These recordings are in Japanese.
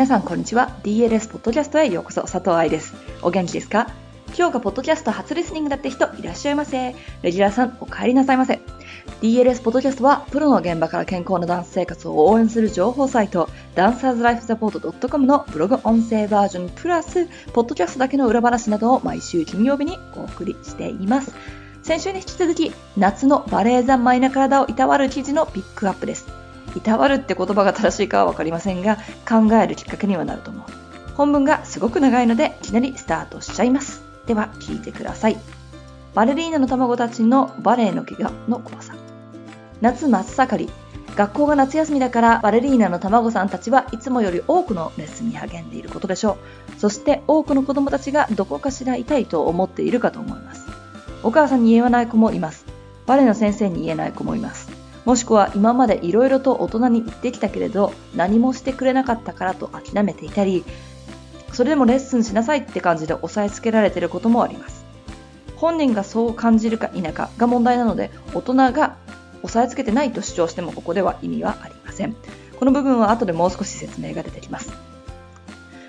皆さんこんにちは。DLS ポッドキャストへようこそ。佐藤愛です。お元気ですか？今日がポッドキャスト初リスニングだって人いらっしゃいませ。レギュラーさんお帰りなさいませ。DLS ポッドキャストはプロの現場から健康なダンス生活を応援する情報サイトダンサーズライフサポート .com のブログ音声バージョンプラスポッドキャストだけの裏話などを毎週金曜日にお送りしています。先週に引き続き夏のバレエ三昧な体をいたわる記事のピックアップです。いたわるって言葉が正しいかはわかりませんが、考えるきっかけにはなると思う。本文がすごく長いので、いきなりスタートしちゃいます。では、聞いてください。バレリーナの卵たちのバレエの怪我の怖さ。夏真っ盛り。学校が夏休みだからバレリーナの卵さんたちはいつもより多くのレッスンに励んでいることでしょう。そして多くの子供たちがどこかしら痛いと思っているかと思います。お母さんに言えない子もいます。バレエの先生に言えない子もいます。もしくは今までいろいろと大人に言ってきたけれど何もしてくれなかったからと諦めていたりそれでもレッスンしなさいって感じで押さえつけられていることもあります。本人がそう感じるか否かが問題なので大人が押さえつけてないと主張してもここでは意味はありません。この部分は後でもう少し説明が出てきます。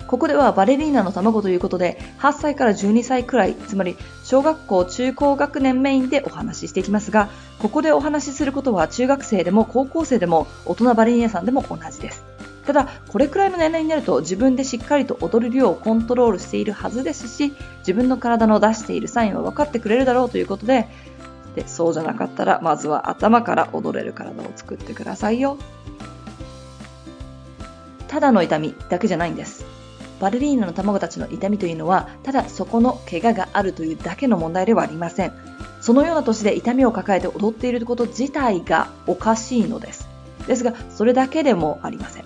ここではバレリーナの卵ということで、8歳から12歳くらい、つまり小学校中高学年メインでお話ししていきますが、ここでお話しすることは中学生でも高校生でも大人バレリーナさんでも同じです。ただ、これくらいの年齢になると自分でしっかりと踊る量をコントロールしているはずですし、自分の体の出しているサインは分かってくれるだろうということで、でそうじゃなかったら、まずは頭から踊れる体を作ってくださいよ。ただの痛みだけじゃないんです。バレリーナの卵たちの痛みというのは、ただそこの怪我があるというだけの問題ではありません。そのような年で痛みを抱えて踊っていること自体がおかしいのです。ですが、それだけでもありません。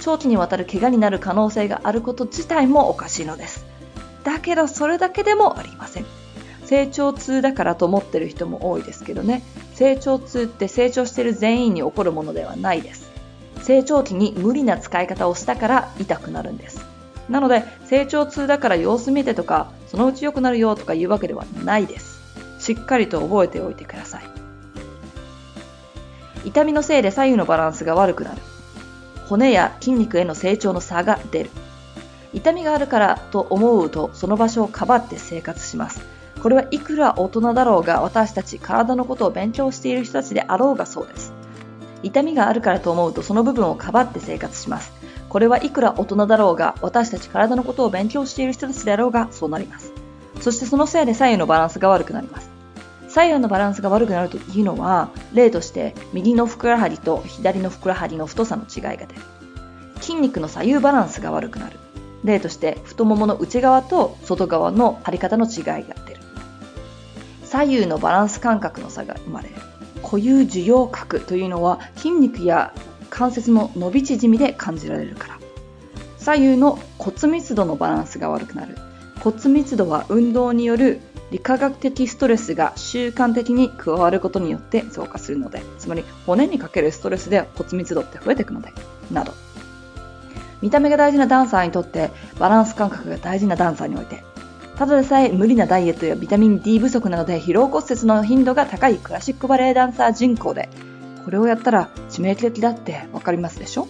長期にわたる怪我になる可能性があること自体もおかしいのです。だけど、それだけでもありません。成長痛だからと思ってる人も多いですけどね。成長痛って成長している全員に起こるものではないです。成長期に無理な使い方をしたから痛くなるんです。なので、成長痛だから様子見てとか、そのうち良くなるよとかいうわけではないです。しっかりと覚えておいてください。痛みのせいで左右のバランスが悪くなる。骨や筋肉への成長の差が出る。痛みがあるからと思うと、その場所をかばって生活します。これはいくら大人だろうが、私たち体のことを勉強している人たちであろうがそうです。痛みがあるからと思うと、その部分をかばって生活します。これはいくら大人だろうが、私たち体のことを勉強している人たちであろうが、そうなります。そしてそのせいで左右のバランスが悪くなります。左右のバランスが悪くなるというのは、例として右のふくらはぎと左のふくらはぎの太さの違いが出る。筋肉の左右バランスが悪くなる。例として太ももの内側と外側の張り方の違いが出る。左右のバランス感覚の差が生まれる。固有受容角というのは筋肉や関節の伸び縮みで感じられるから。左右の骨密度のバランスが悪くなる。骨密度は運動による理化学的ストレスが習慣的に加わることによって増加するのでつまり骨にかけるストレスで骨密度って増えていくのでなど。見た目が大事なダンサーにとってバランス感覚が大事なダンサーにおいてただでさえ無理なダイエットやビタミン D 不足などで疲労骨折の頻度が高いクラシックバレエダンサー人口でこれをやったら致命的だってわかりますでしょ？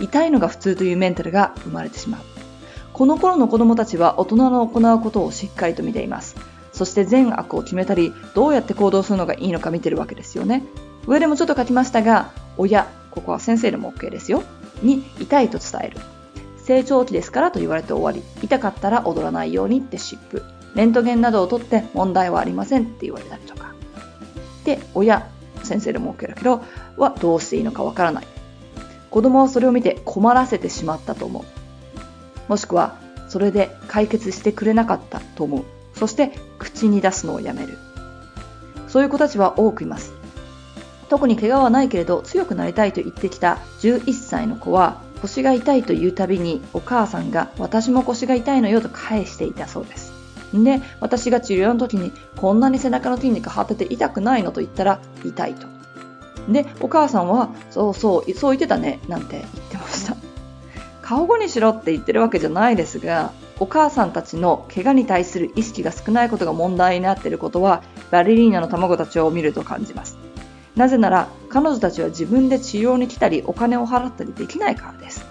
痛いのが普通というメンタルが生まれてしまう。この頃の子供たちは大人の行うことをしっかりと見ています。そして善悪を決めたり、どうやって行動するのがいいのか見てるわけですよね。上でもちょっと書きましたが、親、ここは先生でも OK ですよ。に、痛いと伝える。成長期ですからと言われて終わり、痛かったら踊らないようにって湿布。レントゲンなどを取って問題はありませんって言われたりとか。で、親、先生でも OK だけど、はどうしていいのかわからない。子供はそれを見て困らせてしまったと思う。もしくは、それで解決してくれなかったと思う。そして、口に出すのをやめる。そういう子たちは多くいます。特に怪我はないけれど強くなりたいと言ってきた11歳の子は腰が痛いと言うたびにお母さんが私も腰が痛いのよと返していたそうです。で、私が治療の時にこんなに背中の筋肉張ってて痛くないのと言ったら痛いと。で、お母さんはそうそう、そう言ってたねなんて言ってました。顔後にしろって言ってるわけじゃないですが、お母さんたちの怪我に対する意識が少ないことが問題になっていることは、バレリーナの卵たちを見ると感じます。なぜなら彼女たちは自分で治療に来たりお金を払ったりできないからです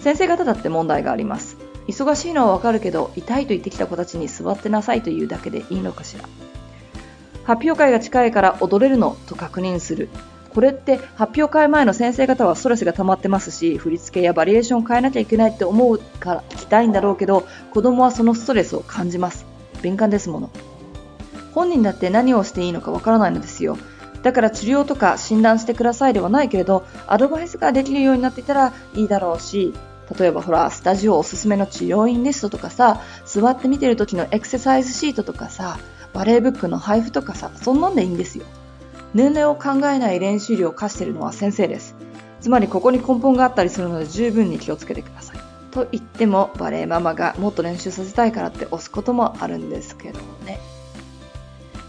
先生方だって問題があります忙しいのはわかるけど痛いと言ってきた子たちに座ってなさいというだけでいいのかしら。発表会が近いから踊れるのと確認する。これって発表会前の先生方はストレスが溜まってますし振り付けやバリエーションを変えなきゃいけないって思うから聞きたいんだろうけど子供はそのストレスを感じます。敏感ですもの。本人だって何をしていいのかわからないのですよ。だから治療とか診断してくださいではないけれどアドバイスができるようになっていたらいいだろうし例えばほらスタジオおすすめの治療院リストとかさ座って見てる時のエクササイズシートとかさバレーブックの配布とかさそんなんでいいんですよ。年齢を考えない練習量を課してるのは先生です。つまりここに根本があったりするので十分に気をつけてください。と言ってもバレエママがもっと練習させたいからって押すこともあるんですけどね。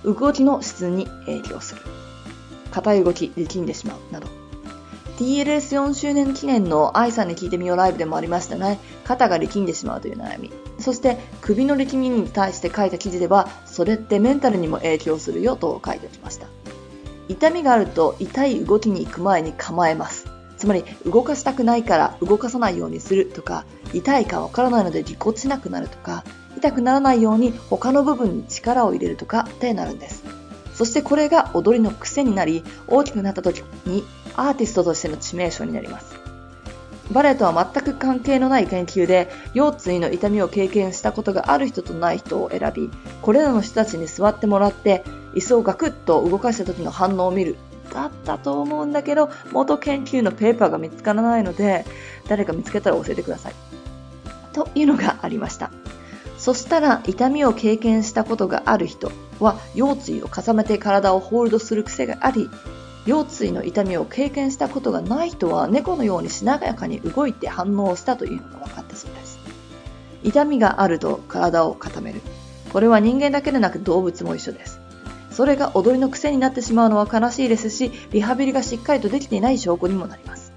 動きの質に影響する。硬い動き力んでしまうなど。TLS4 周年記念の愛さんに聞いてみようライブでもありましたね。肩が力んでしまうという悩み。そして首の力みに対して書いた記事では、それってメンタルにも影響するよと書いておきました。痛みがあると痛い動きに行く前に構えます。つまり動かしたくないから動かさないようにするとか、痛いかわからないのでぎこちなくなるとか、痛くならないように他の部分に力を入れるとかってなるんです。そしてこれが踊りの癖になり、大きくなった時にアーティストとしての致命傷になります。バレエとは全く関係のない研究で、腰椎の痛みを経験したことがある人とない人を選び、これらの人たちに座ってもらって、椅子をガクッと動かした時の反応を見る。だったと思うんだけど、元研究のペーパーが見つからないので、誰か見つけたら教えてください。というのがありました。そしたら痛みを経験したことがある人は腰椎を重ねて体をホールドする癖があり腰椎の痛みを経験したことがない人は猫のようにしなやかに動いて反応したというのが分かったそうです痛みがあると体を固めるこれは人間だけでなく動物も一緒ですそれが踊りの癖になってしまうのは悲しいですしリハビリがしっかりとできていない証拠にもなります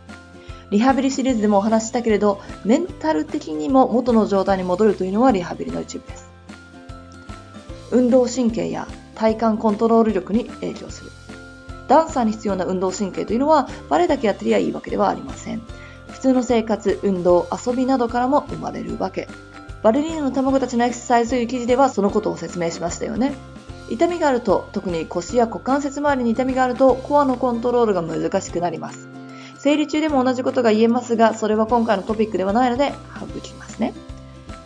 リハビリシリーズでもお話ししたけれど、メンタル的にも元の状態に戻るというのはリハビリの一部です。運動神経や体幹コントロール力に影響する。ダンサーに必要な運動神経というのはバレエだけやってりゃいいわけではありません。普通の生活、運動、遊びなどからも生まれるわけ。バレリーナの卵たちのエクササイズという記事ではそのことを説明しましたよね。痛みがあると、特に腰や股関節周りに痛みがあると、コアのコントロールが難しくなります。生理中でも同じことが言えますが、それは今回のトピックではないので省きますね。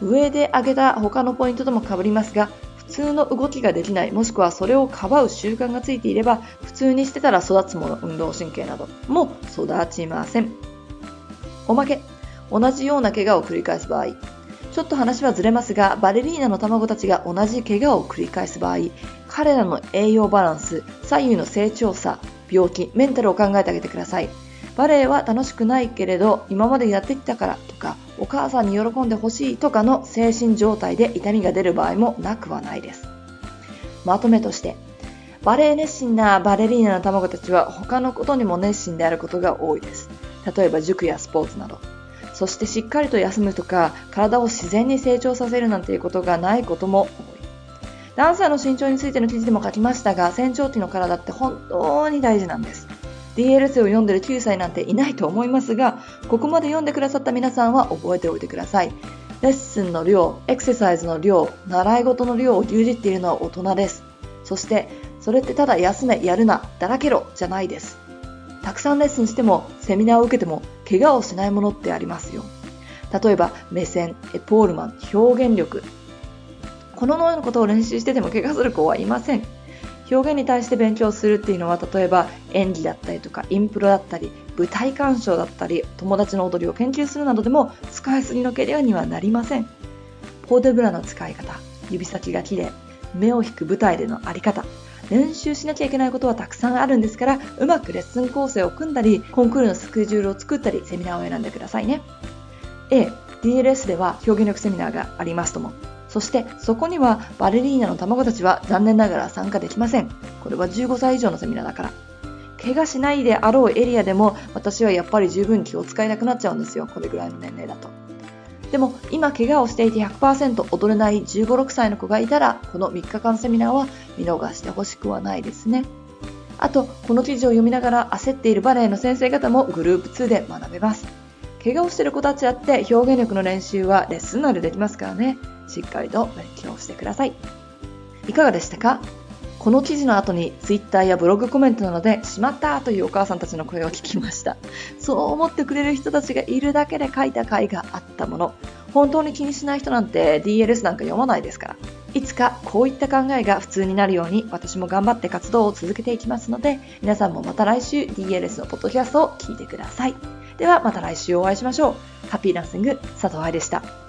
上で挙げた他のポイントとも被りますが、普通の動きができない、もしくはそれをかばう習慣がついていれば、普通にしてたら育つもの、運動神経なども育ちません。おまけ、同じような怪我を繰り返す場合、ちょっと話はずれますが、バレリーナの卵たちが同じ怪我を繰り返す場合、彼らの栄養バランス、左右の成長差、病気、メンタルを考えてあげてください。バレエは楽しくないけれど今までやってきたからとかお母さんに喜んでほしいとかの精神状態で痛みが出る場合もなくはないです。まとめとしてバレエ熱心なバレリーナの卵たちは他のことにも熱心であることが多いです。例えば塾やスポーツなど。そしてしっかりと休むとか体を自然に成長させるなんていうことがないことも多い。ダンサーの身長についての記事でも書きましたが成長期の体って本当に大事なんです。DLS を読んでる9歳なんていないと思いますが、ここまで読んでくださった皆さんは覚えておいてください。レッスンの量、エクササイズの量、習い事の量を牛耳っているのは大人です。そして、それってただ休め、やるな、だらけろ、じゃないです。たくさんレッスンしても、セミナーを受けても、怪我をしないものってありますよ。例えば、目線、エポールマン、表現力。このようなことを練習してても怪我する子はいません。表現に対して勉強するっていうのは例えば演技だったりとかインプロだったり舞台鑑賞だったり友達の踊りを研究するなどでも使いすぎの怪我にはなりません。ポーデブラの使い方指先が綺麗目を引く舞台でのあり方練習しなきゃいけないことはたくさんあるんですからうまくレッスン構成を組んだりコンクールのスケジュールを作ったりセミナーを選んでくださいね。A DLS では表現力セミナーがありますとも。そしてそこにはバレリーナの卵たちは残念ながら参加できません。これは15歳以上のセミナーだから。怪我しないであろうエリアでも私はやっぱり十分気を使えなくなっちゃうんですよ。これぐらいの年齢だと。でも今怪我をしていて100%踊れない15、6歳の子がいたらこの3日間セミナーは見逃してほしくはないですね。あと、この記事を読みながら焦っているバレエの先生方もグループ2で学べます。怪我をしてる子たちだって表現力の練習はレッスン内でできますからね。しっかりと勉強してください。いかがでしたか？この記事の後に Twitter やブログコメントなどでしまったというお母さんたちの声を聞きました。そう思ってくれる人たちがいるだけで書いた回があったもの。本当に気にしない人なんて DLS なんか読まないですから。いつかこういった考えが普通になるように私も頑張って活動を続けていきますので、皆さんもまた来週 DLS のポッドキャストを聞いてください。ではまた来週お会いしましょう。ハッピーランシング佐藤愛でした。